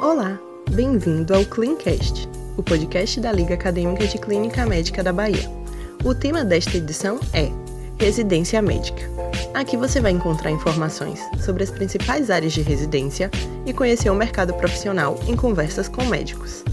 Olá, bem-vindo ao Cleancast, o podcast da Liga Acadêmica de Clínica Médica da Bahia. O tema desta edição é Residência Médica. Aqui você vai encontrar informações sobre as principais áreas de residência e conhecer o mercado profissional em conversas com médicos.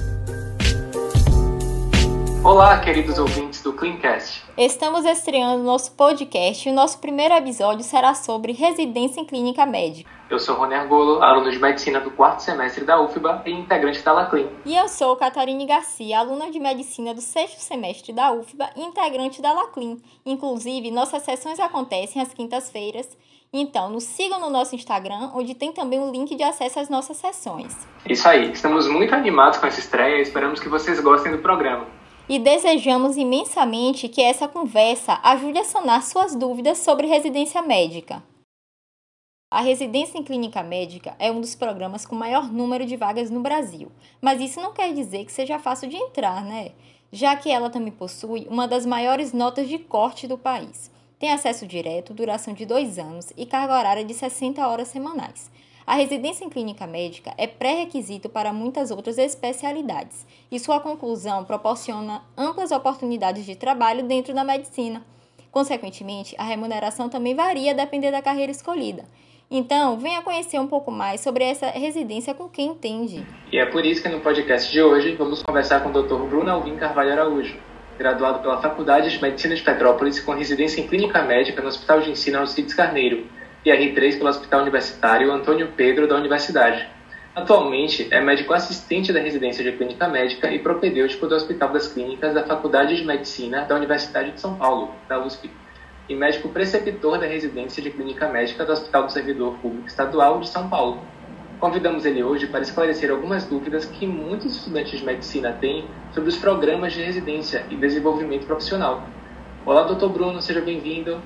Olá, queridos ouvintes do Cleancast. Estamos estreando nosso podcast e o nosso primeiro episódio será sobre residência em clínica médica. Eu sou Rony Argolo, aluno de medicina do quarto semestre da UFBA e integrante da Laclin. E eu sou Catarine Garcia, aluna de medicina do sexto semestre da UFBA e integrante da Laclin. Inclusive, nossas sessões acontecem às quintas-feiras. Então, nos sigam no nosso Instagram, onde tem também o link de acesso às nossas sessões. Isso aí, estamos muito animados com essa estreia e esperamos que vocês gostem do programa e desejamos imensamente que essa conversa ajude a sanar suas dúvidas sobre residência médica. A residência em clínica médica é um dos programas com maior número de vagas no Brasil, mas isso não quer dizer que seja fácil de entrar, né? Já que ela também possui uma das maiores notas de corte do país. Tem acesso direto, duração de dois anos e carga horária de 60 horas semanais. A residência em clínica médica é pré-requisito para muitas outras especialidades, e sua conclusão proporciona amplas oportunidades de trabalho dentro da medicina. Consequentemente, a remuneração também varia dependendo da carreira escolhida. Então, venha conhecer um pouco mais sobre essa residência com quem entende. E é por isso que no podcast de hoje vamos conversar com o Dr. Bruno Alvim Carvalho Araújo, graduado pela Faculdade de Medicina de Petrópolis com residência em clínica médica no Hospital de Ensino Alcides Carneiro e R3 pelo Hospital Universitário Antônio Pedro da Universidade. Atualmente é médico assistente da residência de clínica médica e propedêutico do Hospital das Clínicas da Faculdade de Medicina da Universidade de São Paulo, da USP, e médico preceptor da residência de clínica médica do Hospital do Servidor Público Estadual de São Paulo. Convidamos ele hoje para esclarecer algumas dúvidas que muitos estudantes de medicina têm sobre os programas de residência e desenvolvimento profissional. Olá, doutor Bruno, seja bem-vindo.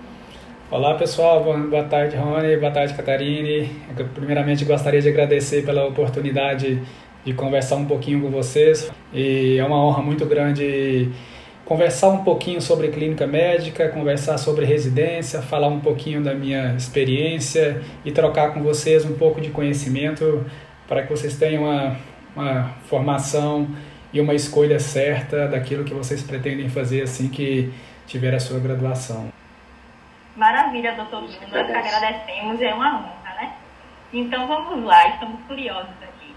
Olá pessoal, boa tarde Rony, boa tarde Catarine. Eu, primeiramente gostaria de agradecer pela oportunidade de conversar um pouquinho com vocês e é uma honra muito grande conversar um pouquinho sobre clínica médica, conversar sobre residência, falar um pouquinho da minha experiência e trocar com vocês um pouco de conhecimento para que vocês tenham uma, uma formação e uma escolha certa daquilo que vocês pretendem fazer assim que tiver a sua graduação. Maravilha, doutor Bruno. Nós que agradecemos, é uma honra, né? Então vamos lá, estamos curiosos aqui.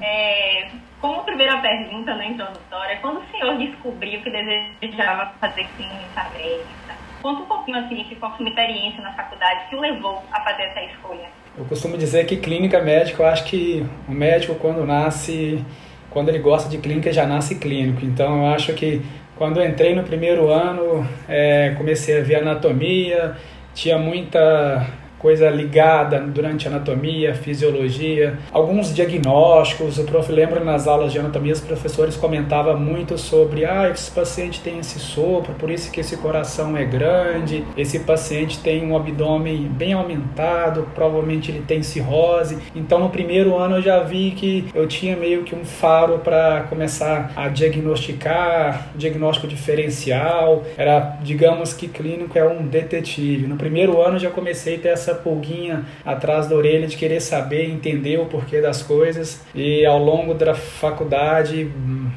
É, como primeira pergunta na introdutória, quando o senhor descobriu que desejava fazer clínica médica, conta um pouquinho assim que qual foi a experiência na faculdade que o levou a fazer essa escolha. Eu costumo dizer que clínica médica, eu acho que o médico quando nasce, quando ele gosta de clínica, já nasce clínico. Então eu acho que quando eu entrei no primeiro ano, é, comecei a ver anatomia, tinha muita coisa ligada durante anatomia, fisiologia, alguns diagnósticos. O prof lembra nas aulas de anatomia os professores comentavam muito sobre, ah, esse paciente tem esse sopro, por isso que esse coração é grande, esse paciente tem um abdômen bem aumentado, provavelmente ele tem cirrose. Então no primeiro ano eu já vi que eu tinha meio que um faro para começar a diagnosticar, diagnóstico diferencial. Era, digamos que clínico é um detetive. No primeiro ano eu já comecei a ter essa essa pulguinha atrás da orelha de querer saber, entender o porquê das coisas. E ao longo da faculdade,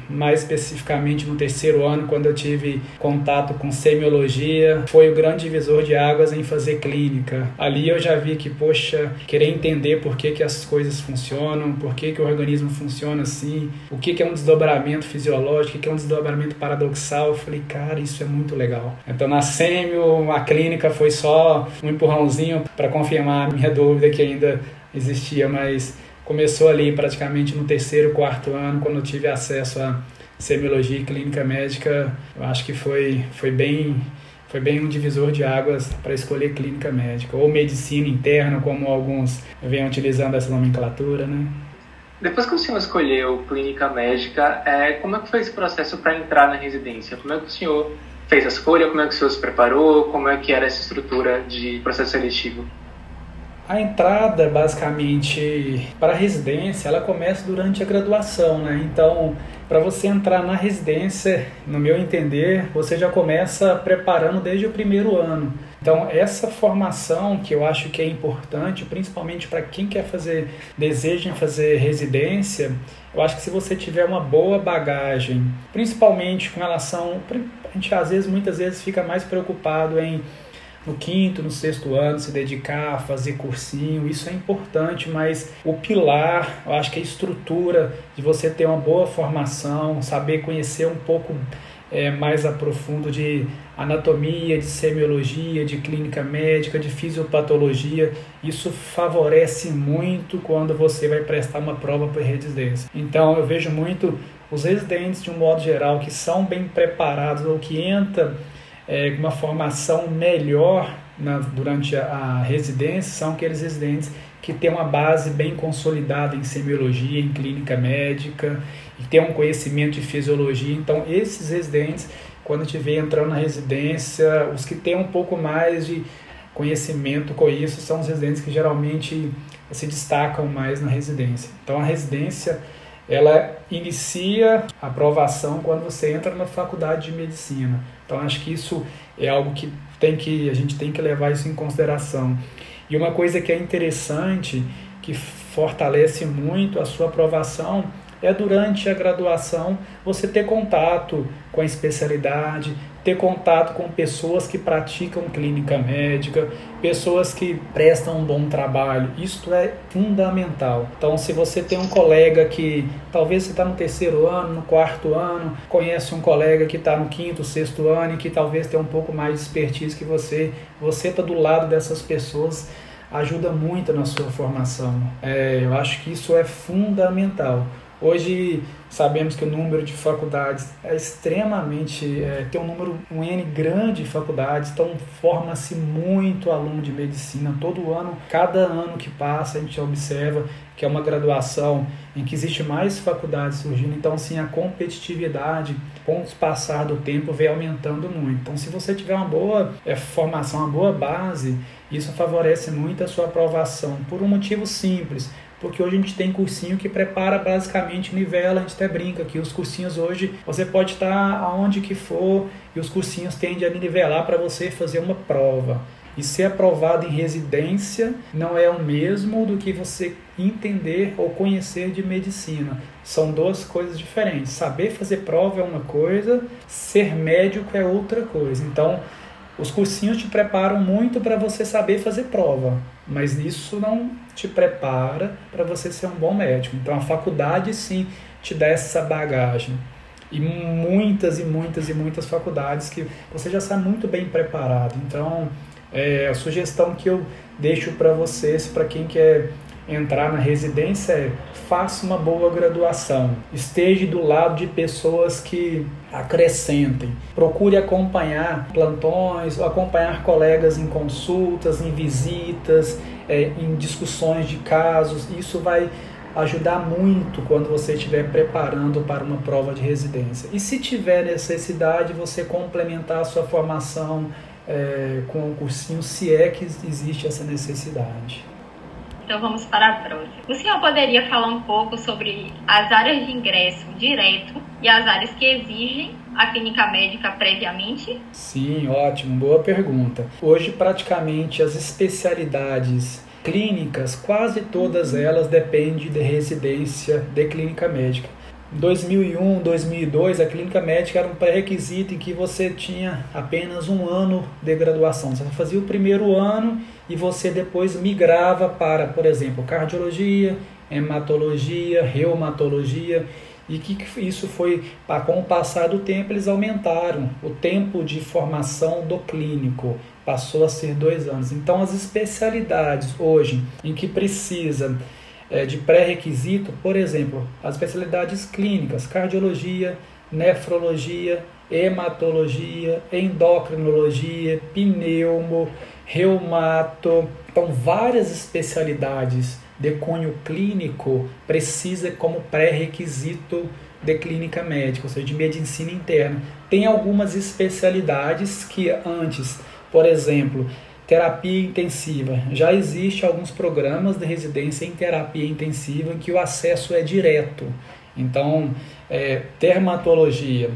mais especificamente no terceiro ano, quando eu tive contato com semiologia, foi o grande divisor de águas em fazer clínica. Ali eu já vi que, poxa, querer entender por que, que as coisas funcionam, por que, que o organismo funciona assim, o que, que é um desdobramento fisiológico, o que é um desdobramento paradoxal. Eu falei, cara, isso é muito legal. Então na semio, a clínica foi só um empurrãozinho para para confirmar a minha dúvida que ainda existia, mas começou ali praticamente no terceiro, quarto ano, quando eu tive acesso a semiologia e clínica médica, eu acho que foi, foi bem foi bem um divisor de águas para escolher clínica médica ou medicina interna, como alguns vêm utilizando essa nomenclatura, né? Depois que o senhor escolheu clínica médica, é, como é que foi esse processo para entrar na residência? Como é que o senhor fez a escolha? Como é que o senhor se preparou? Como é que era essa estrutura de processo seletivo? A entrada, basicamente, para a residência, ela começa durante a graduação, né? Então, para você entrar na residência, no meu entender, você já começa preparando desde o primeiro ano. Então, essa formação que eu acho que é importante, principalmente para quem quer fazer, deseja fazer residência, eu acho que se você tiver uma boa bagagem, principalmente com relação. Gente às vezes, muitas vezes, fica mais preocupado em no quinto, no sexto ano, se dedicar a fazer cursinho, isso é importante, mas o pilar, eu acho que a estrutura de você ter uma boa formação, saber conhecer um pouco é, mais a profundo de anatomia, de semiologia, de clínica médica, de fisiopatologia, isso favorece muito quando você vai prestar uma prova para residência. Então eu vejo muito os residentes de um modo geral que são bem preparados ou que entram é, uma formação melhor na, durante a, a, residência são aqueles residentes que têm uma base bem consolidada em semiologia, em clínica médica, e têm um conhecimento de fisiologia. Então, esses residentes, quando estiver entrando na residência, os que têm um pouco mais de conhecimento com isso são os residentes que geralmente se destacam mais na residência. Então, a residência ela inicia a aprovação quando você entra na faculdade de medicina. Então acho que isso é algo que tem que a gente tem que levar isso em consideração. E uma coisa que é interessante, que fortalece muito a sua aprovação, é durante a graduação você ter contato com a especialidade, ter contato com pessoas que praticam clínica médica, pessoas que prestam um bom trabalho. Isto é fundamental. Então, se você tem um colega que talvez você está no terceiro ano, no quarto ano, conhece um colega que está no quinto, sexto ano e que talvez tenha um pouco mais de expertise que você, você está do lado dessas pessoas ajuda muito na sua formação. É, eu acho que isso é fundamental. Hoje sabemos que o número de faculdades é extremamente é, tem um número um n grande de faculdades, então forma-se muito aluno de medicina todo ano. Cada ano que passa a gente observa que é uma graduação em que existe mais faculdades surgindo, então sim a competitividade com o passar do tempo vem aumentando muito. Então se você tiver uma boa é, formação, uma boa base, isso favorece muito a sua aprovação por um motivo simples porque hoje a gente tem cursinho que prepara basicamente nivela, a gente até brinca que os cursinhos hoje você pode estar aonde que for e os cursinhos tendem a nivelar para você fazer uma prova. E ser aprovado em residência não é o mesmo do que você entender ou conhecer de medicina. São duas coisas diferentes. Saber fazer prova é uma coisa, ser médico é outra coisa. Então, os cursinhos te preparam muito para você saber fazer prova, mas isso não te prepara para você ser um bom médico. Então a faculdade sim te dá essa bagagem. E muitas e muitas e muitas faculdades que você já está muito bem preparado. Então, é, a sugestão que eu deixo para vocês, para quem quer entrar na residência é faça uma boa graduação, esteja do lado de pessoas que acrescentem, procure acompanhar plantões, acompanhar colegas em consultas, em visitas, é, em discussões de casos, isso vai ajudar muito quando você estiver preparando para uma prova de residência. E se tiver necessidade, você complementar a sua formação é, com o um cursinho, se é que existe essa necessidade. Então vamos para a próxima. O senhor poderia falar um pouco sobre as áreas de ingresso direto e as áreas que exigem a clínica médica previamente? Sim, ótimo, boa pergunta. Hoje praticamente as especialidades clínicas, quase todas elas dependem de residência de clínica médica. Em 2001, 2002, a clínica médica era um pré-requisito em que você tinha apenas um ano de graduação. Você fazia o primeiro ano e você depois migrava para, por exemplo, cardiologia, hematologia, reumatologia. E que isso foi, com o passar do tempo, eles aumentaram o tempo de formação do clínico, passou a ser dois anos. Então, as especialidades hoje em que precisa é, de pré-requisito, por exemplo, as especialidades clínicas, cardiologia, nefrologia, hematologia, endocrinologia, pneumo, reumato. Então, várias especialidades de cunho clínico precisa como pré-requisito de clínica médica, ou seja, de medicina interna. Tem algumas especialidades que antes, por exemplo, terapia intensiva. Já existe alguns programas de residência em terapia intensiva em que o acesso é direto. Então, é, dermatologia,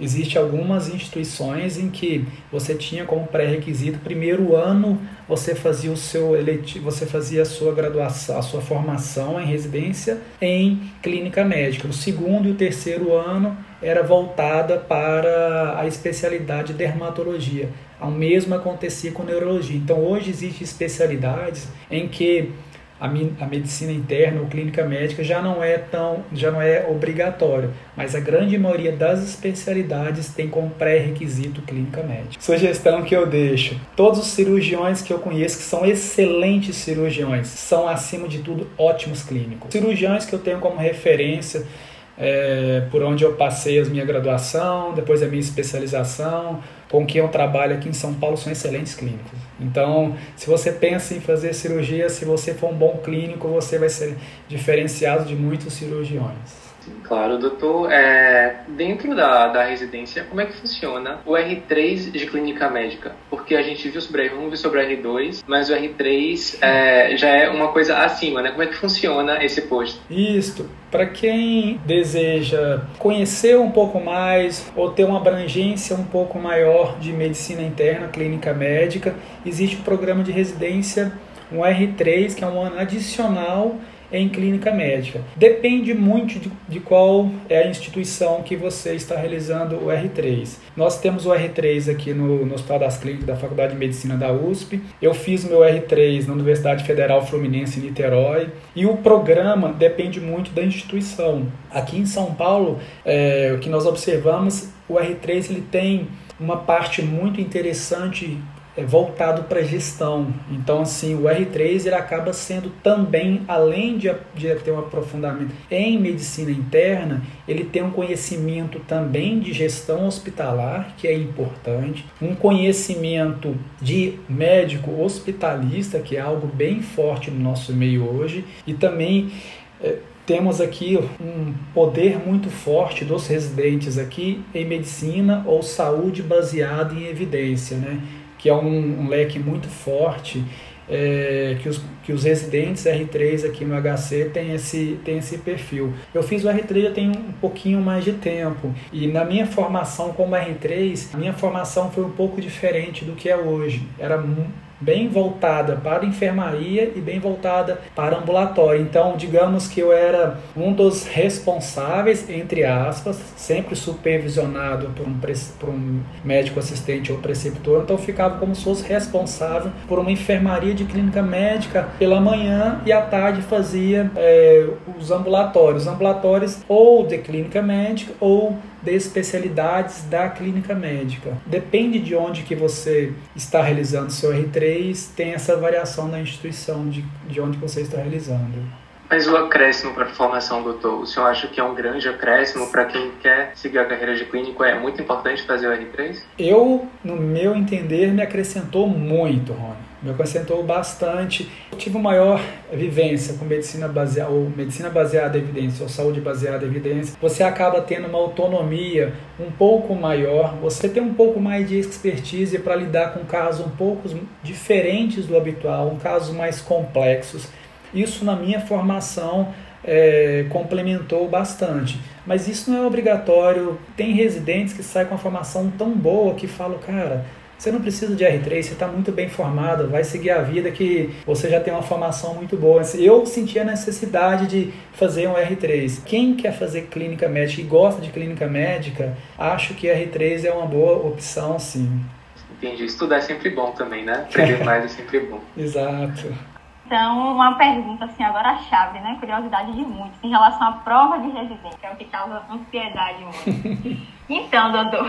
Existem algumas instituições em que você tinha como pré-requisito primeiro ano você fazia o seu eletivo, você fazia a sua graduação, a sua formação em residência em clínica médica. O segundo e o terceiro ano era voltada para a especialidade de dermatologia. O mesmo acontecia com neurologia. Então hoje existem especialidades em que a, a medicina interna ou clínica médica já não é tão, já não é obrigatório, mas a grande maioria das especialidades tem como pré-requisito clínica médica. Sugestão que eu deixo: todos os cirurgiões que eu conheço que são excelentes cirurgiões, são acima de tudo ótimos clínicos. Cirurgiões que eu tenho como referência é, por onde eu passei a minha graduação, depois a minha especialização, com quem eu trabalho aqui em São Paulo são excelentes clínicos. Então, se você pensa em fazer cirurgia, se você for um bom clínico, você vai ser diferenciado de muitos cirurgiões. Claro, doutor. É, dentro da, da residência, como é que funciona o R3 de clínica médica? Porque a gente viu sobre R1, viu sobre R2, mas o R3 é, já é uma coisa acima, né? Como é que funciona esse posto? Isso. Para quem deseja conhecer um pouco mais ou ter uma abrangência um pouco maior de medicina interna, clínica médica, existe um programa de residência, um R3, que é um ano adicional em clínica médica. Depende muito de, de, qual é a instituição que você está realizando o R3. Nós temos o R3 aqui no, no Hospital das Clínicas da Faculdade de Medicina da USP. Eu fiz meu R3 na Universidade Federal Fluminense em Niterói. E o programa depende muito da instituição. Aqui em São Paulo, é, o que nós observamos, o R3 ele tem uma parte muito interessante voltado para gestão. Então, assim, o R3 ele acaba sendo também, além de, de ter um aprofundamento em medicina interna, ele tem um conhecimento também de gestão hospitalar, que é importante, um conhecimento de médico hospitalista, que é algo bem forte no nosso meio hoje, e também é, temos aqui um poder muito forte dos residentes aqui em medicina ou saúde baseada em evidência, né? Que é um, um leque muito forte, é, que, os, que os residentes R3 aqui no HC têm esse, têm esse perfil. Eu fiz o R3 já tem um pouquinho mais de tempo, e na minha formação como R3, a minha formação foi um pouco diferente do que é hoje. Era bem voltada para enfermaria e bem voltada para ambulatório. Então, digamos que eu era um dos responsáveis, entre aspas, sempre supervisionado por um, por um médico assistente ou preceptor, então ficava como se fosse responsável por uma enfermaria de clínica médica pela manhã e à tarde fazia é, os ambulatórios, ambulatórios ou de clínica médica ou de especialidades da clínica médica. Depende de onde que você está realizando seu R3, tem essa variação na instituição de, de onde você está realizando. Mas o acréscimo para a formação, doutor, o senhor acha que é um grande acréscimo para quem quer seguir a carreira de clínico? É muito importante fazer o R3? Eu, no meu entender, me acrescentou muito, Rony me acrescentou bastante. Eu tive uma maior vivência com medicina baseada, ou medicina baseada em evidência, ou saúde baseada em evidência. Você acaba tendo uma autonomia um pouco maior, você tem um pouco mais de expertise para lidar com casos um pouco diferentes do habitual, um casos mais complexos. Isso na minha formação é, complementou bastante. Mas isso não é obrigatório. Tem residentes que saem com uma formação tão boa que falam, cara, você não precisa de R3, você está muito bem formado, vai seguir a vida que você já tem uma formação muito boa. Eu senti a necessidade de fazer um R3. Quem quer fazer clínica médica e gosta de clínica médica, acho que R3 é uma boa opção, sim. Entendi. Estudar é sempre bom também, né? Aprender mais é sempre bom. Exato. Então, uma pergunta, assim, agora a chave, né? Curiosidade de muitos, em relação à prova de residência, que é o que causa ansiedade muito. então, doutor,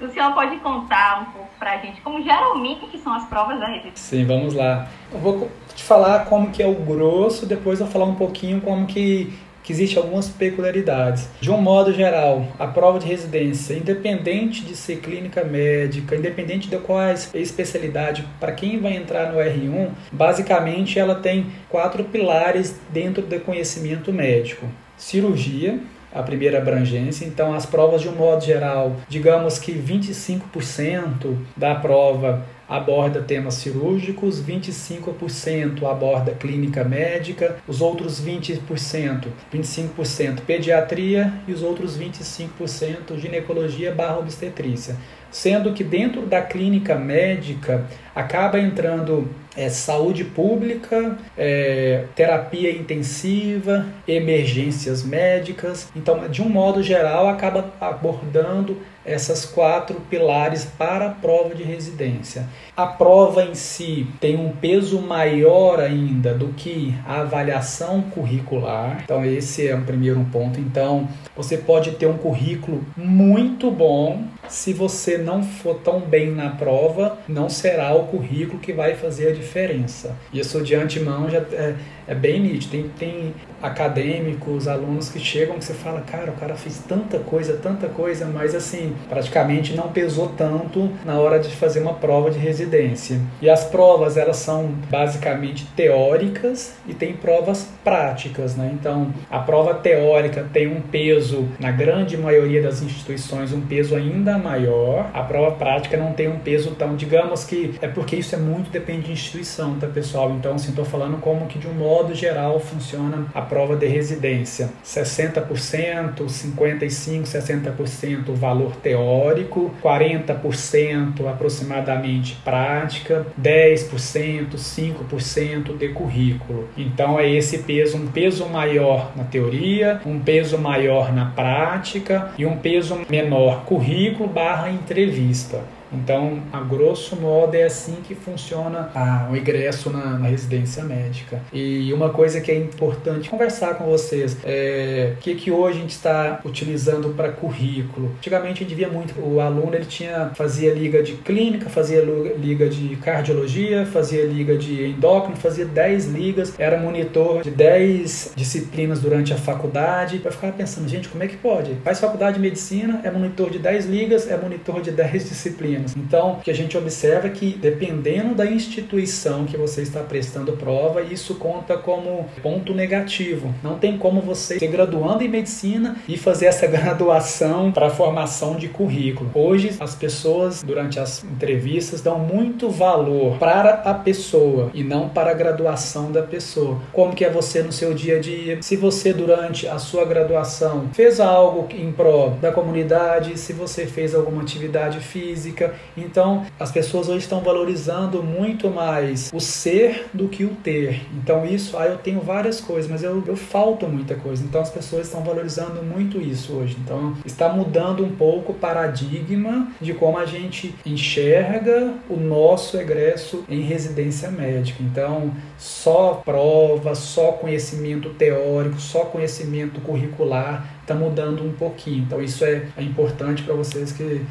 o senhor pode contar um pouco pra gente como geralmente são as provas da residência? Sim, vamos lá. Eu vou te falar como que é o grosso, depois eu vou falar um pouquinho como que que existem algumas peculiaridades. De um modo geral, a prova de residência, independente de ser clínica médica, independente de qual especialidade, para quem vai entrar no R1, basicamente ela tem quatro pilares dentro do conhecimento médico: cirurgia, a primeira abrangência. Então, as provas, de um modo geral, digamos que 25% da prova aborda temas cirúrgicos, 25% aborda clínica médica, os outros 20%, 25% pediatria e os outros 25% ginecologia barra obstetrícia sendo que dentro da clínica médica acaba entrando é, saúde pública, é, terapia intensiva, emergências médicas. Então, de um modo geral, acaba abordando essas quatro pilares para a prova de residência. A prova em si tem um peso maior ainda do que a avaliação curricular. Então esse é um primeiro ponto. Então você pode ter um currículo muito bom, se você não for tão bem na prova, não será o currículo que vai fazer a diferença. Isso de antemão já é, é bem nítido. Tem, tem acadêmicos, alunos que chegam que você fala, cara, o cara fez tanta coisa, tanta coisa, mas assim, praticamente não pesou tanto na hora de fazer uma prova de residência. E as provas, elas são basicamente teóricas e tem provas práticas, né? Então, a prova teórica tem um peso, na grande maioria das instituições, um peso ainda maior. A prova prática não tem um peso tão, digamos que é porque isso é muito depende de instituição, tá, pessoal? Então, assim, tô falando como que de um modo geral funciona a prova de residência. 60%, 55%, 60% valor teórico, 40% aproximadamente prática, 10%, 5% de currículo. Então é esse peso, um peso maior na teoria, um peso maior na prática e um peso menor currículo barra entrevista. Então, a grosso modo, é assim que funciona o ingresso na, na, residência médica. E uma coisa que é importante conversar com vocês é o que, que hoje a gente está utilizando para currículo. Antigamente a gente via muito, o aluno ele tinha, fazia liga de clínica, fazia liga de cardiologia, fazia liga de endócrino, fazia 10 ligas, era monitor de 10 disciplinas durante a faculdade. Eu ficava pensando, gente, como é que pode? Faz faculdade de medicina, é monitor de 10 ligas, é monitor de 10 disciplinas menos. Então, o que a gente observa é que, dependendo da instituição que você está prestando prova, isso conta como ponto negativo. Não tem como você ser graduando em medicina e fazer essa graduação para formação de currículo. Hoje, as pessoas, durante as entrevistas, dão muito valor para a pessoa e não para a graduação da pessoa. Como que é você no seu dia a dia? Se você, durante a sua graduação, fez algo em prol da comunidade, se você fez alguma atividade física, então, as pessoas hoje estão valorizando muito mais o ser do que o ter. Então, isso, ah, eu tenho várias coisas, mas eu, eu falto muita coisa. Então, as pessoas estão valorizando muito isso hoje. Então, está mudando um pouco o paradigma de como a gente enxerga o nosso egresso em residência médica. Então, só prova, só conhecimento teórico, só conhecimento curricular está mudando um pouquinho. Então, isso é, é importante para vocês que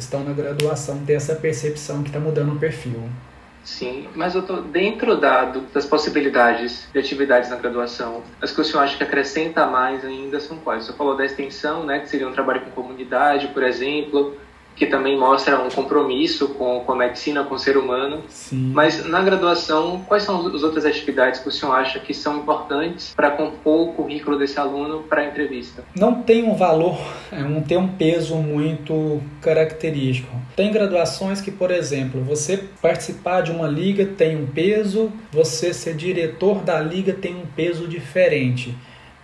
estão na graduação ter essa percepção que está mudando o perfil. Sim, mas eu tô dentro das possibilidades de atividades na graduação, as que o senhor acha que acrescenta mais ainda são quais? Você falou da extensão, né, que seria um trabalho com comunidade, por exemplo, que também mostra um compromisso com, com a medicina, com o ser humano. Sim. Mas na graduação, quais são as outras atividades que o senhor acha que são importantes para compor o currículo desse aluno para a entrevista? Não tem um valor, é, não tem um peso muito característico. Tem graduações que, por exemplo, você participar de uma liga tem um peso, você ser diretor da liga tem um peso diferente.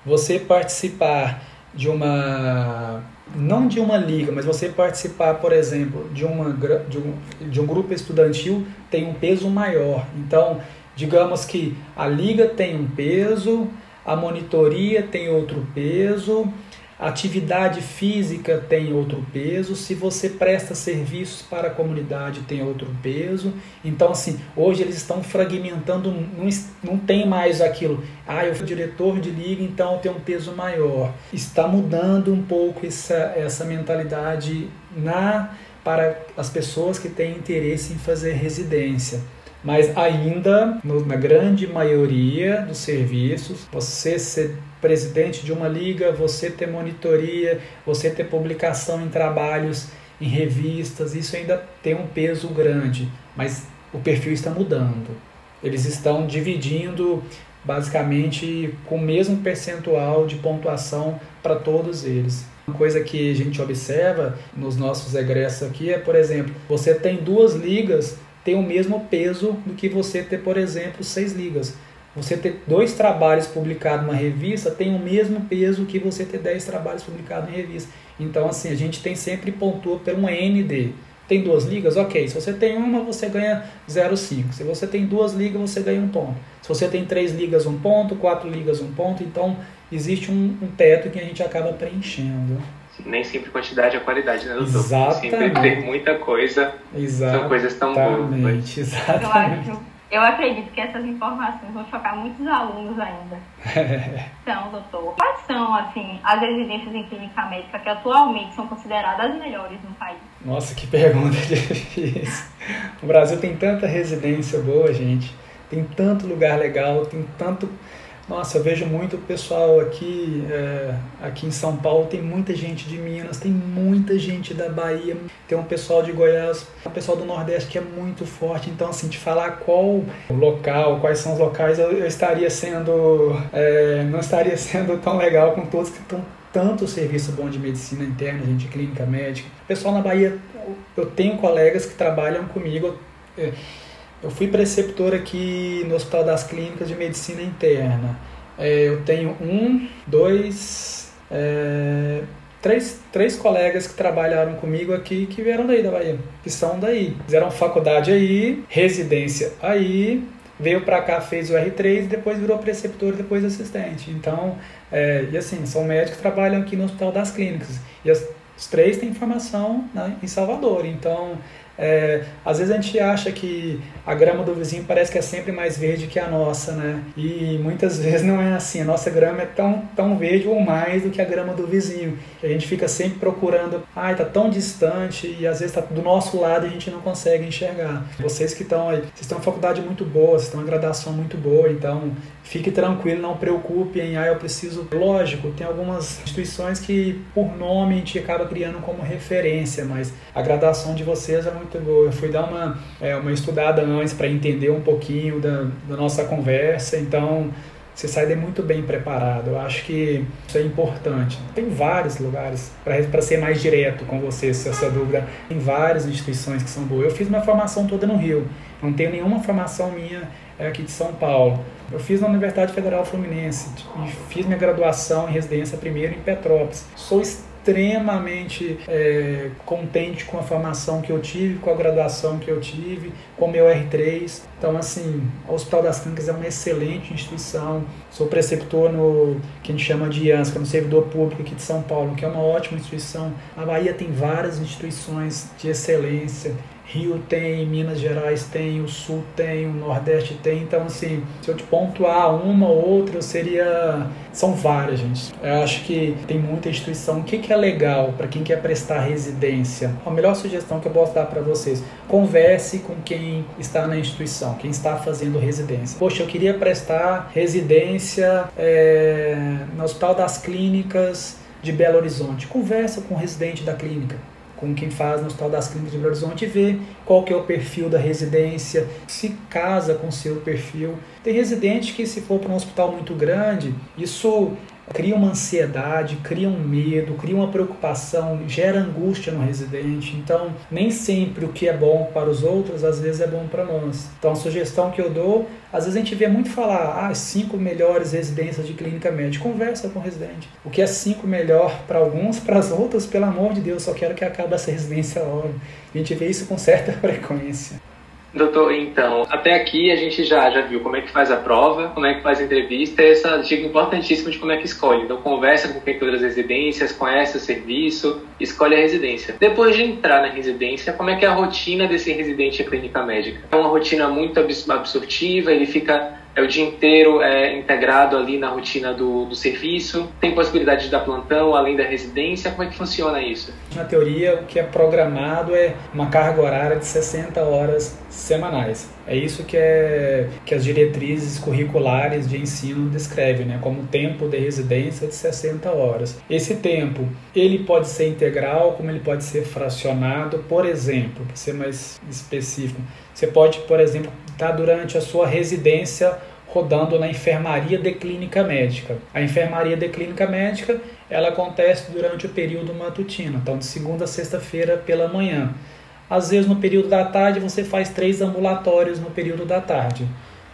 Você participar de uma não de uma liga, mas você participar, por exemplo, de, uma, de, um, de um grupo estudantil tem um peso maior. Então, digamos que a liga tem um peso, a monitoria tem outro peso, atividade física tem outro peso, se você presta serviços para a comunidade tem outro peso. Então, assim, hoje eles estão fragmentando, não, não tem mais aquilo, ah, eu fui diretor de liga, então eu tenho um peso maior. Está mudando um pouco essa, essa mentalidade na para as pessoas que têm interesse em fazer residência. Mas ainda, no, na grande maioria dos serviços, você ser presidente de uma liga, você ter monitoria, você ter publicação em trabalhos, em revistas, isso ainda tem um peso grande, mas o perfil está mudando. Eles estão dividindo basicamente com o mesmo percentual de pontuação para todos eles. Uma coisa que a gente observa nos nossos egressos aqui é, por exemplo, você tem duas ligas tem o mesmo peso do que você ter, por exemplo, seis ligas. Você ter dois trabalhos publicados numa revista tem o mesmo peso que você ter dez trabalhos publicados em revista. Então, assim, a gente tem sempre pontua por um ND. Tem duas ligas? Ok. Se você tem uma, você ganha 0,5. Se você tem duas ligas, você ganha um ponto. Se você tem três ligas, um ponto. Quatro ligas, um ponto. Então, existe um, um teto que a gente acaba preenchendo. Nem sempre quantidade é qualidade, né, doutor? Exatamente. Sempre ter muita coisa. Exatamente. São coisas tão boas. Exatamente. Eu acho eu acredito que essas informações vão chocar muitos alunos ainda. então, doutor, quais são, assim, as residências em clínica médica que atualmente são consideradas as melhores no país? Nossa, que pergunta difícil. O Brasil tem tanta residência boa, gente. Tem tanto lugar legal, tem tanto nossa, eu vejo muito pessoal aqui, é, aqui em São Paulo, tem muita gente de Minas, tem muita gente da Bahia, tem um pessoal de Goiás, um pessoal do Nordeste que é muito forte. Então, assim, te falar qual local, quais são os locais, eu, eu estaria sendo. É, não estaria sendo tão legal com todos que estão tanto serviço bom de medicina interna, gente, clínica médica. Pessoal na Bahia, eu tenho colegas que trabalham comigo. É, eu fui preceptor aqui no Hospital das Clínicas de Medicina Interna. É, eu tenho um, dois, é, três, três colegas que trabalharam comigo aqui que vieram daí da Bahia, que são daí. Fizeram faculdade aí, residência aí, veio para cá, fez o R3, depois virou preceptor, depois assistente. Então, é, e assim, são médicos que trabalham aqui no Hospital das Clínicas. E as, os três têm formação né, em Salvador. Então, é, às vezes a gente acha que a grama do vizinho parece que é sempre mais verde que a nossa, né? E muitas vezes não é assim. A nossa grama é tão, tão verde ou mais do que a grama do vizinho. A gente fica sempre procurando, ai, tá tão distante e às vezes tá do nosso lado e a gente não consegue enxergar. Vocês que estão aí, vocês estão em faculdade muito boa, vocês estão em graduação muito boa, então fique tranquilo, não preocupe em, ah, eu preciso. Lógico, tem algumas instituições que por nome a gente acaba criando como referência, mas a graduação de vocês é muito boa. Eu fui dar uma, é, uma estudada antes para entender um pouquinho da, da nossa conversa, então você sai muito bem preparado. Eu acho que isso é importante. Tem vários lugares, para ser mais direto com você, se essa dúvida, tem várias instituições que são boas. Eu fiz minha formação toda no Rio, não tenho nenhuma formação minha é aqui de São Paulo. Eu fiz na Universidade Federal Fluminense e fiz minha graduação em residência primeiro em Petrópolis. Sou extremamente é, contente com a formação que eu tive, com a graduação que eu tive, com o meu R3. Então, assim, o Hospital das Clínicas é uma excelente instituição. Sou preceptor no que a gente chama de IANS, que é no servidor público aqui de São Paulo, que é uma ótima instituição. A Bahia tem várias instituições de excelência. Rio tem, Minas Gerais tem, o Sul tem, o Nordeste tem. Então, assim, se eu te pontuar uma ou outra, seria. São várias, gente. Eu acho que tem muita instituição. O que, que é legal para quem quer prestar residência? A melhor sugestão que eu posso dar para vocês: converse com quem está na instituição, quem está fazendo residência. Poxa, eu queria prestar residência é, no Hospital das Clínicas de Belo Horizonte. Conversa com o residente da clínica com quem faz no Hospital das Clínicas de Belo Horizonte e ver qual que é o perfil da residência, se casa com o seu perfil. Tem residente que se for para um hospital muito grande, isso cria uma ansiedade, cria um medo, cria uma preocupação, gera angústia no residente. Então, nem sempre o que é bom para os outros, às vezes é bom para nós. Então, a sugestão que eu dou, às vezes a gente vê muito falar, ah, cinco melhores residências de clínica médica. Conversa com o residente. O que é cinco melhor para alguns, para as outras, pelo amor de Deus, só quero que acabe essa residência logo. A gente vê isso com certa frequência. Doutor, então, até aqui a gente já, já viu como é que faz a prova, como é que faz a entrevista, essa dica importantíssima de como é que escolhe. Então, conversa com quem todas as residências, conhece o serviço, escolhe a residência. Depois de entrar na residência, como é que é a rotina desse residente em clínica médica? É uma rotina muito absortiva, ele fica é o dia inteiro é, integrado ali na rotina do, do serviço, tem possibilidade de dar plantão além da residência, como é que funciona isso? Na teoria, o que é programado é uma carga horária de 60 horas semanais. É isso que, é, que as diretrizes curriculares de ensino descrevem, né, como tempo de residência de 60 horas. Esse tempo, ele pode ser integral, como ele pode ser fracionado, por exemplo, para ser mais específico, você pode, por exemplo, tá durante a sua residência rodando na enfermaria de clínica médica. A enfermaria de clínica médica, ela acontece durante o período matutino, então de segunda a sexta-feira pela manhã. Às vezes no período da tarde você faz três ambulatórios no período da tarde.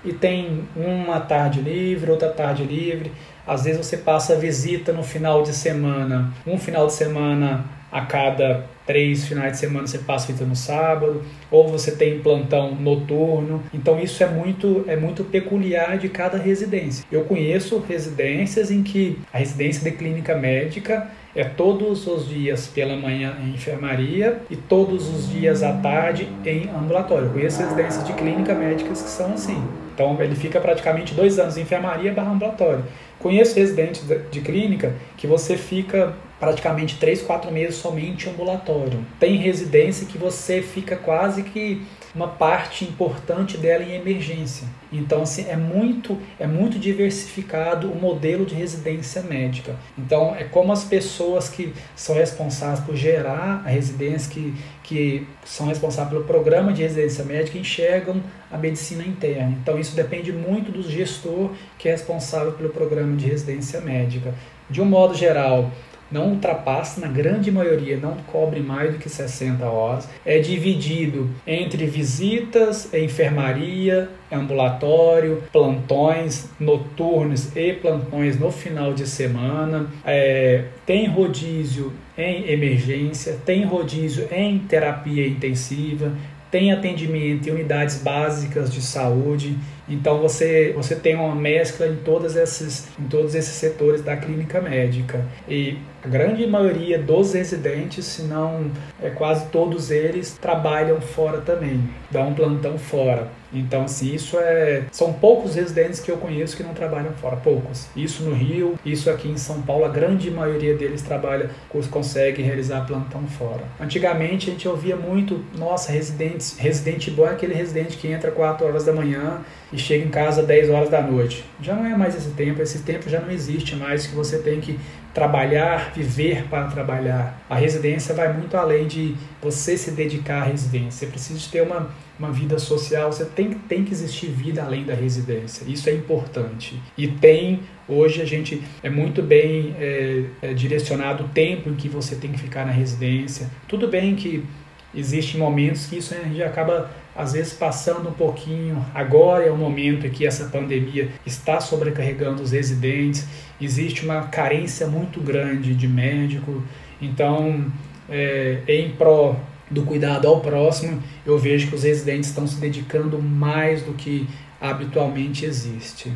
E tem uma tarde livre, outra tarde livre. Às vezes você passa visita no final de semana, um final de semana a cada três finais de semana você passa visita no sábado, ou você tem plantão noturno. Então isso é muito é muito peculiar de cada residência. Eu conheço residências em que a residência de clínica médica é todos os dias pela manhã em enfermaria e todos os dias à tarde em ambulatório. Eu conheço residências de clínica médicas que são assim. Então ele fica praticamente dois anos em enfermaria barra ambulatório. Conheço residentes de clínica que você fica praticamente três, quatro meses somente ambulatório. Tem residência que você fica quase que uma parte importante dela em emergência. Então, assim, é muito, é muito diversificado o modelo de residência médica. Então, é como as pessoas que são responsáveis por gerar a residência, que, que são responsáveis pelo programa de residência médica, enxergam a medicina interna. Então, isso depende muito do gestor que é responsável pelo programa de residência médica. De um modo geral, não ultrapassa, na grande maioria, não cobre mais do que 60 horas. É dividido entre visitas, enfermaria, ambulatório, plantões noturnos e plantões no final de semana. É, tem rodízio em emergência, tem rodízio em terapia intensiva, tem atendimento em unidades básicas de saúde. Então você, você tem uma mescla em, todas esses, em todos esses setores da clínica médica. E a grande maioria dos residentes, se não é, quase todos eles, trabalham fora também, dão um plantão fora. Então, assim, isso é. São poucos residentes que eu conheço que não trabalham fora, poucos. Isso no Rio, isso aqui em São Paulo, a grande maioria deles trabalha, consegue realizar plantão fora. Antigamente a gente ouvia muito, nossa, residentes, residente bom é aquele residente que entra 4 horas da manhã e chega em casa 10 horas da noite. Já não é mais esse tempo, esse tempo já não existe mais que você tem que trabalhar, viver para trabalhar. A residência vai muito além de você se dedicar à residência. Você precisa ter uma, uma vida social, você tem, tem que existir vida além da residência. Isso é importante. E tem, hoje a gente é muito bem é, é, direcionado o tempo em que você tem que ficar na residência. Tudo bem que existem momentos que isso a gente acaba às vezes passando um pouquinho. Agora é o momento em que essa pandemia está sobrecarregando os residentes, existe uma carência muito grande de médico, então, é, em pró do cuidado ao próximo, eu vejo que os residentes estão se dedicando mais do que habitualmente existe.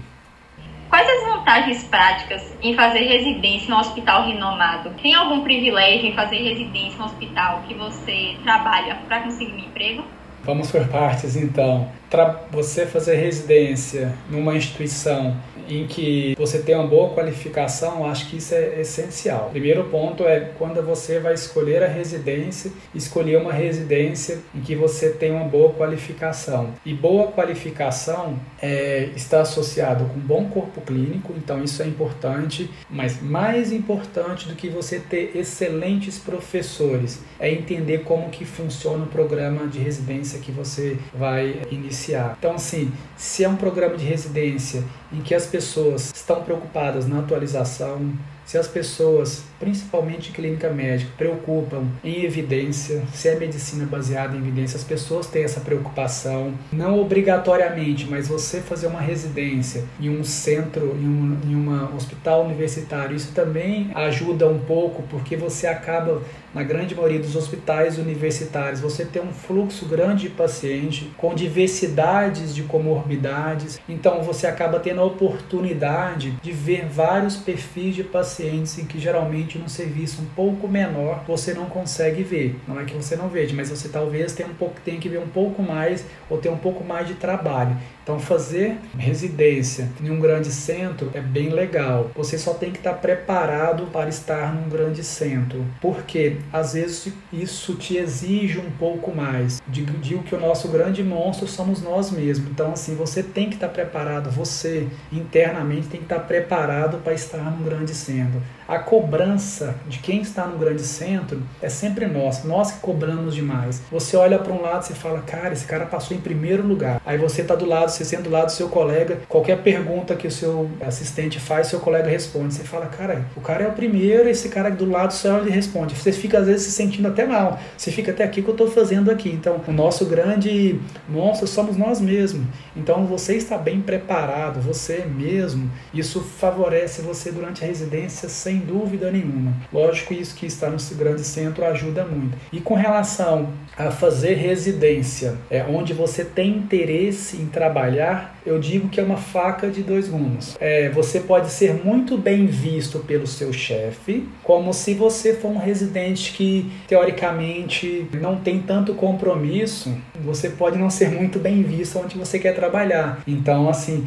Quais as vantagens práticas em fazer residência no hospital renomado? Tem algum privilégio em fazer residência no hospital que você trabalha para conseguir um emprego? Vamos por partes então. Para você fazer residência numa instituição em que você tem uma boa qualificação, acho que isso é essencial. Primeiro ponto é quando você vai escolher a residência, escolher uma residência em que você tem uma boa qualificação. E boa qualificação é, está associado com bom corpo clínico, então isso é importante, mas mais importante do que você ter excelentes professores é entender como que funciona o programa de residência que você vai iniciar. Então assim, se é um programa de residência em que as pessoas estão preocupadas na atualização, se as pessoas, principalmente clínica médica, preocupam em evidência, se é medicina baseada em evidência, as pessoas têm essa preocupação. Não obrigatoriamente, mas você fazer uma residência em um centro, em um em uma hospital universitário, isso também ajuda um pouco, porque você acaba na grande maioria dos hospitais universitários, você tem um fluxo grande de paciente com diversidades de comorbidades, então você acaba tendo a oportunidade de ver vários perfis de pacientes em que geralmente num serviço um pouco menor você não consegue ver. Não é que você não veja, mas você talvez tenha um pouco tenha que ver um pouco mais ou ter um pouco mais de trabalho. Então fazer residência em um grande centro é bem legal. Você só tem que estar preparado para estar num grande centro, porque às vezes isso te exige um pouco mais. Digo, digo que o nosso grande monstro somos nós mesmos. Então, assim, você tem que estar preparado, você internamente tem que estar preparado para estar num grande centro. a cobrança de quem está no grande centro é sempre nós, nós que cobramos demais. Você olha para um lado e fala, cara, esse cara passou em primeiro lugar. Aí você está do lado, você senta do lado do seu colega, qualquer pergunta que o seu assistente faz, seu colega responde. Você fala, cara, o cara é o primeiro, esse cara do lado só ele responde. Você fica às vezes se sentindo até mal. Você fica até aqui que eu estou fazendo aqui. Então, o nosso grande monstro somos nós mesmos. Então, você está bem preparado, você mesmo. Isso favorece você durante a residência sem sem dúvida nenhuma. Lógico, isso que está no grande centro ajuda muito. E com relação a fazer residência, é onde você tem interesse em trabalhar, trabalhar eu digo que é uma faca de dois gumes. É, você pode ser muito bem visto pelo seu chefe, como se você for um residente que teoricamente não tem tanto compromisso, você pode não ser muito bem visto onde você quer trabalhar. Então, assim,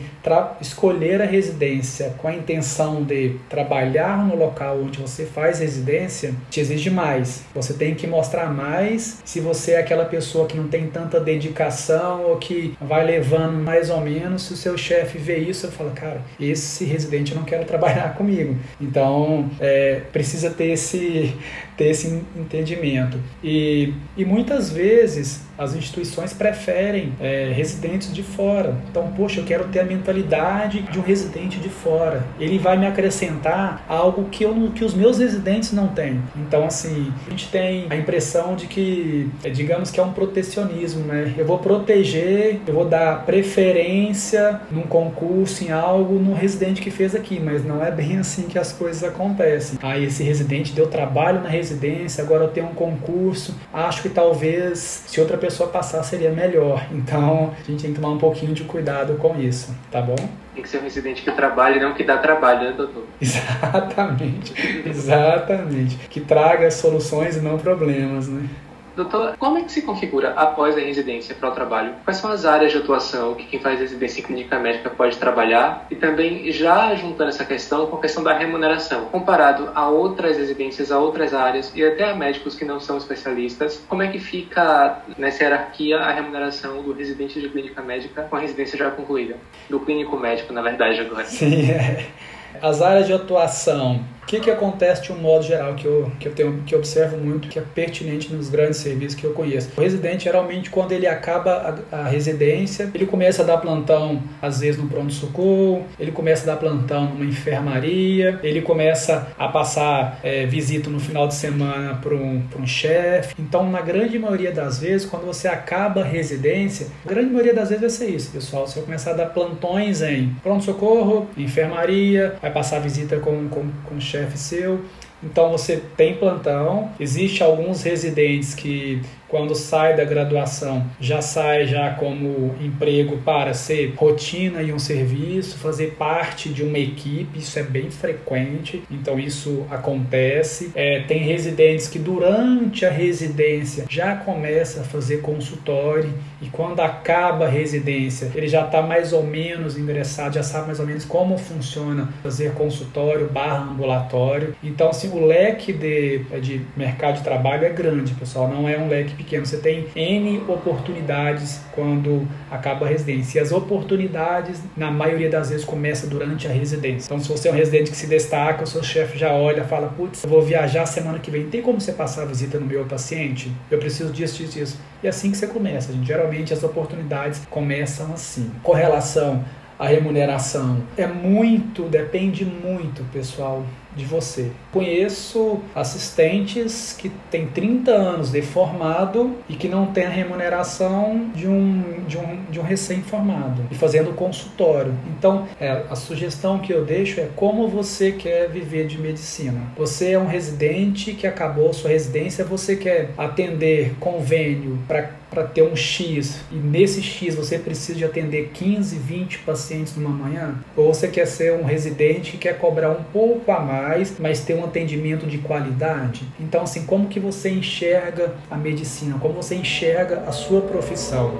escolher a residência com a intenção de trabalhar no local onde você faz residência te exige mais. Você tem que mostrar mais se você é aquela pessoa que não tem tanta dedicação ou que vai levando mais ou menos. Se o seu chefe vê isso, ele fala, cara, esse residente eu não quero trabalhar comigo. Então, é, precisa ter esse, ter esse entendimento. E, e muitas vezes as instituições preferem é, residentes de fora. Então, poxa, eu quero ter a mentalidade de um residente de fora. Ele vai me acrescentar algo que, eu, que os meus residentes não têm. Então, assim, a gente tem a impressão de que, é, digamos que é um protecionismo, né? Eu vou proteger, eu vou dar preferência num concurso, em algo, no residente que fez aqui, mas não é bem assim que as coisas acontecem. Aí, esse residente deu trabalho na residência, agora eu tenho um concurso, acho que talvez se outra pessoa pessoa passar seria melhor. Então a gente tem que tomar um pouquinho de cuidado com isso, tá bom? Tem que ser um residente que trabalhe, não que dá trabalho, né, doutor? Exatamente, exatamente. Que traga soluções e não problemas, né? Doutor, como é que se configura após a residência para o trabalho? Quais são as áreas de atuação que quem faz residência em clínica médica pode trabalhar? E também, já juntando essa questão com a questão da remuneração, comparado a outras residências, a outras áreas e até a médicos que não são especialistas, como é que fica nessa hierarquia a remuneração do residente de clínica médica com a residência já concluída? Do clínico médico, na verdade, agora. Sim, é. As áreas de atuação o que, que acontece de um modo geral que eu, que eu tenho que eu observo muito, que é pertinente nos grandes serviços que eu conheço? O residente, geralmente, quando ele acaba a, a residência, ele começa a dar plantão, às vezes, no pronto-socorro, ele começa a dar plantão numa enfermaria, ele começa a passar é, visita no final de semana para um, um chefe. Então, na grande maioria das vezes, quando você acaba a residência, a grande maioria das vezes vai ser isso, pessoal. Você vai começar a dar plantões em pronto-socorro, enfermaria, vai passar visita com, com, com chefe chefe seu. Então você tem plantão. Existe alguns residentes que quando sai da graduação, já sai já como emprego para ser rotina e um serviço, fazer parte de uma equipe, isso é bem frequente, então isso acontece. É, tem residentes que durante a residência já começa a fazer consultório e quando acaba a residência, ele já está mais ou menos ingressado, já sabe mais ou menos como funciona fazer consultório barra ambulatório. Então, assim, o leque de, de mercado de trabalho é grande, pessoal, não é um leque pequeno. Você tem N oportunidades quando acaba a residência. E as oportunidades, na maioria das vezes, começa durante a residência. Então, se você é um residente que se destaca, o seu chefe já olha fala: Putz, eu vou viajar semana que vem, tem como você passar a visita no meu paciente? Eu preciso disso, disso, disso. E assim que você começa. Gente. Geralmente as oportunidades começam assim. Correlação à remuneração é muito, depende muito, pessoal de você. Conheço assistentes que têm 30 anos de formado e que não têm a remuneração de um, de um, de um recém-formado e fazendo consultório. Então, é, a sugestão que eu deixo é como você quer viver de medicina. Você é um residente que acabou sua residência, você quer atender convênio para para ter um X e nesse X você precisa de atender 15, 20 pacientes numa manhã? Ou você quer ser um residente que quer cobrar um pouco a mais mas ter um atendimento de qualidade. Então, assim, como que você enxerga a medicina? Como você enxerga a sua profissão?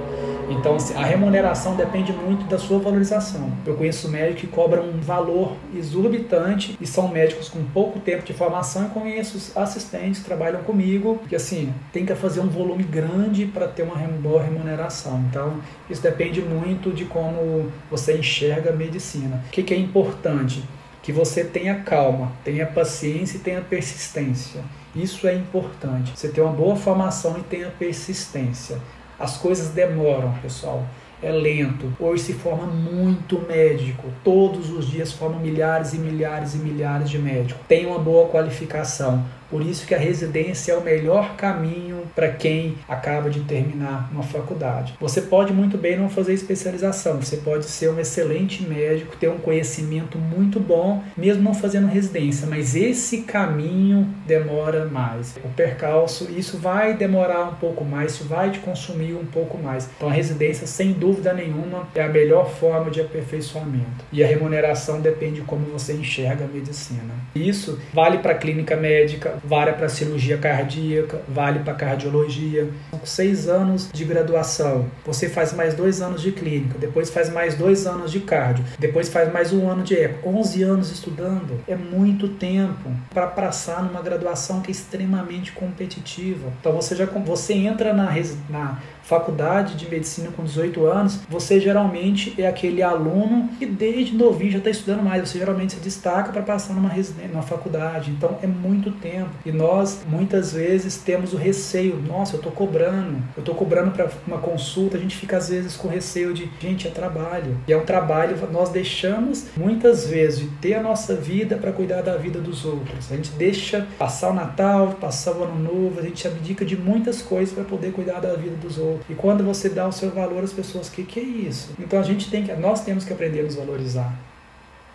Então, a remuneração depende muito da sua valorização. Eu conheço médicos que cobram um valor exorbitante e são médicos com pouco tempo de formação e conheço assistentes que trabalham comigo que, assim, tem que fazer um volume grande para ter uma boa remuneração. Então, isso depende muito de como você enxerga a medicina. O que, que é importante? que você tenha calma, tenha paciência e tenha persistência. Isso é importante. Você ter uma boa formação e tenha persistência. As coisas demoram, pessoal é lento. Hoje se forma muito médico. Todos os dias formam milhares e milhares e milhares de médicos. Tem uma boa qualificação. Por isso que a residência é o melhor caminho para quem acaba de terminar uma faculdade. Você pode muito bem não fazer especialização, você pode ser um excelente médico, ter um conhecimento muito bom, mesmo não fazendo residência, mas esse caminho demora mais. O percalço, isso vai demorar um pouco mais, isso vai te consumir um pouco mais. Então a residência, sem dúvida nenhuma, é a melhor forma de aperfeiçoamento. E a remuneração depende de como você enxerga a medicina. Isso vale para a clínica médica, vale para cirurgia cardíaca, vale para cardiologia. Com seis anos de graduação, você faz mais dois anos de clínica, depois faz mais dois anos de cardio, depois faz mais um ano de eco. 11 anos estudando é muito tempo para passar numa graduação que é extremamente competitiva. Então você já você entra na, na faculdade de medicina com 18 anos, você geralmente é aquele aluno que desde novinho já está estudando mais. Você geralmente se destaca para passar numa numa faculdade. Então é muito tempo. E nós muitas vezes temos o receio. Nossa, eu estou cobrando. Eu estou cobrando para uma consulta. A gente fica às vezes com receio de, gente, é trabalho. E é um trabalho. Nós deixamos muitas vezes de ter a nossa vida para cuidar da vida dos outros. A gente deixa passar o Natal, passar o Ano Novo. A gente abdica de muitas coisas para poder cuidar da vida dos outros. E quando você dá o seu valor às pessoas, que que é isso? Então a gente tem que, nós temos que aprender a nos valorizar.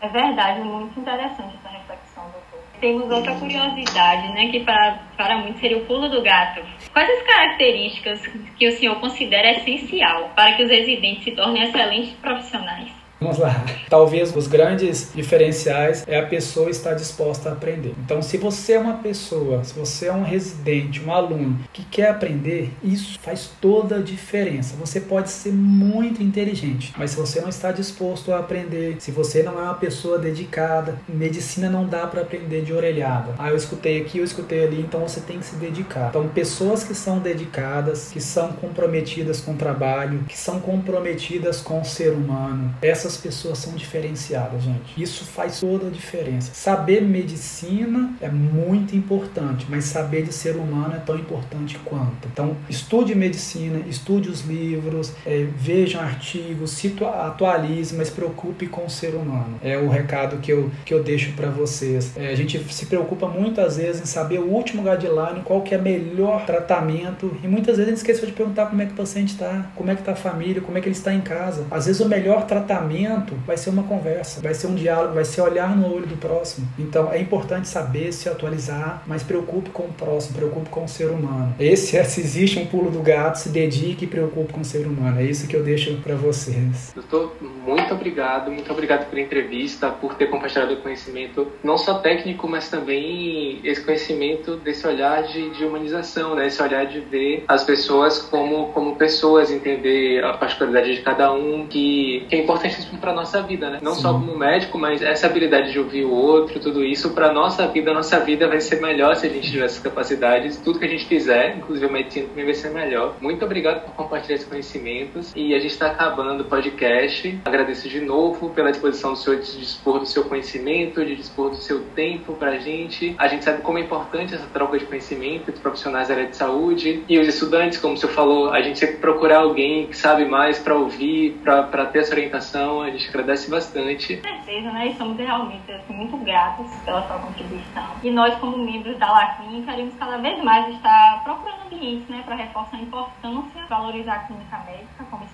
É verdade, muito interessante essa reflexão, doutor. Temos outra curiosidade, né, que para, para muitos seria o pulo do gato. Quais as características que o senhor considera essencial para que os residentes se tornem excelentes profissionais? Vamos lá. Talvez os grandes diferenciais é a pessoa estar disposta a aprender. Então, se você é uma pessoa, se você é um residente, um aluno que quer aprender, isso faz toda a diferença. Você pode ser muito inteligente, mas se você não está disposto a aprender, se você não é uma pessoa dedicada, medicina não dá para aprender de orelhada. Ah, eu escutei aqui, eu escutei ali, então você tem que se dedicar. Então, pessoas que são dedicadas, que são comprometidas com o trabalho, que são comprometidas com o ser humano, essas essas pessoas são diferenciadas, gente. Isso faz toda a diferença. Saber medicina é muito importante, mas saber de ser humano é tão importante quanto. Então, estude medicina, estude os livros, é, vejam artigos, atualize, mas preocupe com o ser humano. É o recado que eu, que eu deixo para vocês. É, a gente se preocupa muitas vezes em saber o último guideline, qual que é melhor tratamento, e muitas vezes a gente esqueceu de perguntar como é que o paciente está, como é que está a família, como é que ele está em casa. Às vezes o melhor tratamento vai ser uma conversa, vai ser um diálogo, vai ser olhar no olho do próximo. Então é importante saber se atualizar, mas preocupe com o próximo, preocupe com o ser humano. Esse é, se existe um pulo do gato, se dedique e preocupe com o ser humano. É isso que eu deixo para vocês. Doutor, muito obrigado, muito obrigado pela entrevista, por ter compartilhado o conhecimento, não só técnico, mas também esse conhecimento desse olhar de, de humanização, né? esse olhar de ver as pessoas como, como pessoas, entender a particularidade de cada um, que, que é importante para nossa vida, né? Não Sim. só como médico, mas essa habilidade de ouvir o outro, tudo isso para nossa vida, nossa vida vai ser melhor se a gente tiver essas capacidades. Tudo que a gente fizer, inclusive a medicina também vai ser melhor. Muito obrigado por compartilhar esses conhecimentos e a gente está acabando o podcast. Agradeço de novo pela disposição do senhor de dispor do seu conhecimento, de dispor do seu tempo para a gente. A gente sabe como é importante essa troca de conhecimento entre profissionais da área de saúde e os estudantes, como o senhor falou, a gente sempre procurar alguém que sabe mais para ouvir, para ter essa orientação a gente agradece bastante. Com certeza, né? E somos realmente assim, muito gratos pela sua contribuição. E nós, como membros da LACLIN, queremos cada vez mais estar procurando ambientes né, para reforçar a importância, valorizar a clínica médica como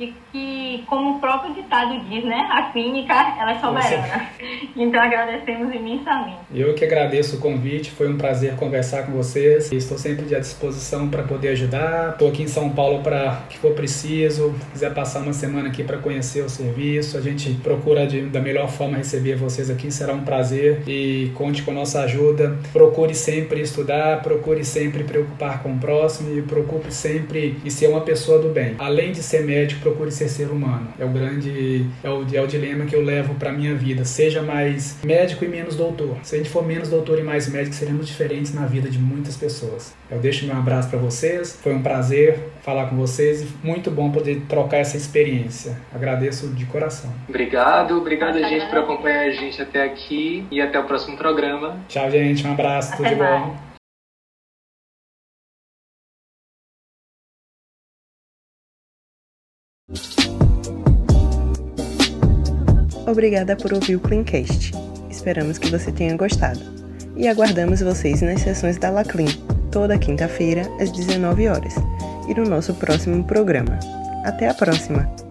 especialidade e que, como o próprio ditado diz, né? A clínica, ela é soberana. Então, agradecemos imensamente. Eu que agradeço o convite, foi um prazer conversar com vocês. Estou sempre à disposição para poder ajudar. Estou aqui em São Paulo para que for preciso. Se quiser passar uma semana aqui para conhecer o serviço. A gente procura de, da melhor forma receber vocês aqui, será um prazer e conte com a nossa ajuda. Procure sempre estudar, procure sempre preocupar com o próximo e procure sempre em ser uma pessoa do bem. Além de ser médico, procure ser ser humano. É o grande, é o, é o dilema que eu levo para minha vida. Seja mais médico e menos doutor. Se a gente for menos doutor e mais médico, seremos diferentes na vida de muitas pessoas. Eu deixo meu abraço para vocês. Foi um prazer falar com vocês e muito bom poder trocar essa experiência. Agradeço de coração. Obrigado, obrigado a gente por acompanhar a gente até aqui e até o próximo programa. Tchau, gente. Um abraço. Até tudo de bom. Obrigada por ouvir o Cleancast. Esperamos que você tenha gostado. E aguardamos vocês nas sessões da Laclean, toda quinta-feira, às 19 horas, e no nosso próximo programa. Até a próxima!